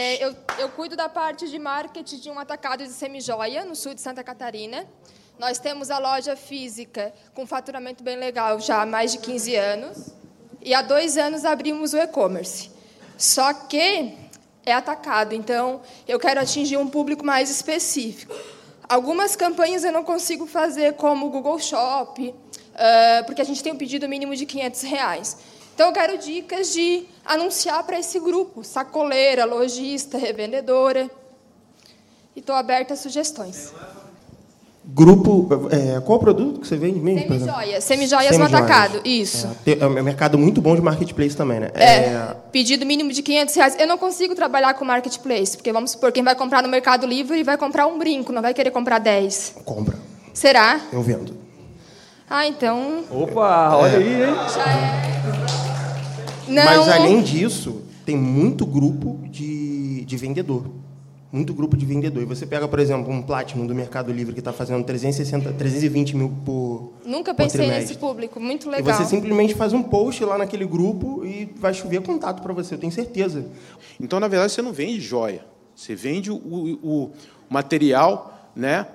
É, eu, eu cuido da parte de marketing de um atacado de semijoia no sul de Santa Catarina. Nós temos a loja física com faturamento bem legal já há mais de 15 anos. E há dois anos abrimos o e-commerce. Só que é atacado, então eu quero atingir um público mais específico. Algumas campanhas eu não consigo fazer, como o Google Shop, porque a gente tem um pedido mínimo de 500 reais. Então, eu quero dicas de anunciar para esse grupo, sacoleira, lojista, revendedora. E estou aberta a sugestões. Grupo, é, qual o produto que você vende mesmo? Semijoias, semijoias Semi no atacado, isso. É, é, um mercado muito bom de marketplace também, né? É, é, pedido mínimo de 500 reais. Eu não consigo trabalhar com marketplace, porque vamos supor, quem vai comprar no Mercado Livre vai comprar um brinco, não vai querer comprar 10. Compra. Será? Eu vendo. Ah, então... Opa, olha aí, hein? Já é... Não. Mas, além disso, tem muito grupo de, de vendedor. Muito grupo de vendedor. E você pega, por exemplo, um Platinum do Mercado Livre que está fazendo 360, 320 mil por Nunca pensei por nesse público. Muito legal. E você simplesmente faz um post lá naquele grupo e vai chover contato para você, eu tenho certeza. Então, na verdade, você não vende joia. Você vende o, o material, né?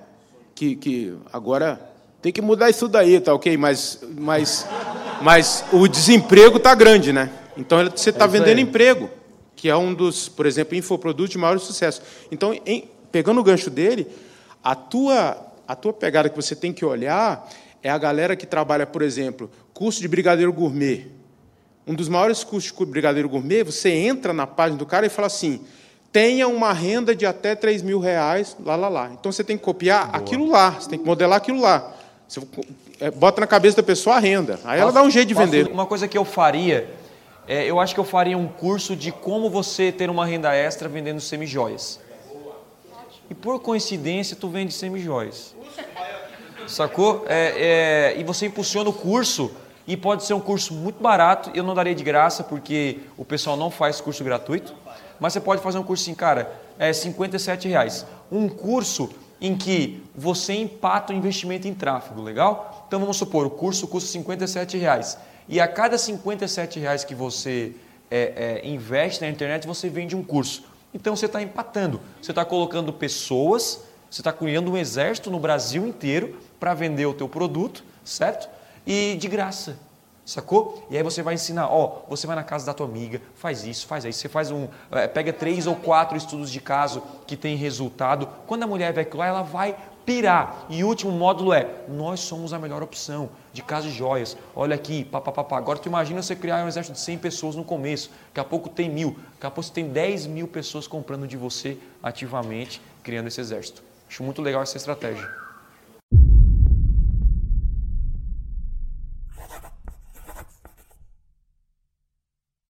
Que, que agora tem que mudar isso daí, tá ok? Mas, mas, mas o desemprego está grande, né? Então você está é vendendo emprego, que é um dos, por exemplo, infoprodutos de maior sucesso. Então, em, pegando o gancho dele, a tua, a tua pegada que você tem que olhar é a galera que trabalha, por exemplo, curso de brigadeiro gourmet. Um dos maiores cursos de brigadeiro gourmet, você entra na página do cara e fala assim: tenha uma renda de até 3 mil reais, lá, lá, lá. Então você tem que copiar Boa. aquilo lá, você tem que modelar aquilo lá. Você é, bota na cabeça da pessoa a renda. Aí posso, ela dá um jeito de vender. Uma coisa que eu faria é, eu acho que eu faria um curso de como você ter uma renda extra vendendo semijoias. E por coincidência, tu vende semijoias. Sacou? É, é, e você impulsiona o curso e pode ser um curso muito barato. Eu não daria de graça porque o pessoal não faz curso gratuito. Mas você pode fazer um curso assim, cara, é 57 reais. Um curso em que você empata o investimento em tráfego, legal? Então vamos supor, o curso custa 57 reais. E a cada 57 reais que você é, é, investe na internet, você vende um curso. Então você está empatando. Você está colocando pessoas, você está criando um exército no Brasil inteiro para vender o teu produto, certo? E de graça. Sacou? E aí você vai ensinar, ó, você vai na casa da tua amiga, faz isso, faz isso. Você faz um, é, pega três ou quatro estudos de caso que tem resultado. Quando a mulher vai lá, ela vai pirar. E o último módulo é: nós somos a melhor opção de casa de joias. Olha aqui, papapá. Agora tu imagina você criar um exército de 100 pessoas no começo. Daqui a pouco tem mil. Daqui a pouco você tem 10 mil pessoas comprando de você ativamente, criando esse exército. Acho muito legal essa estratégia.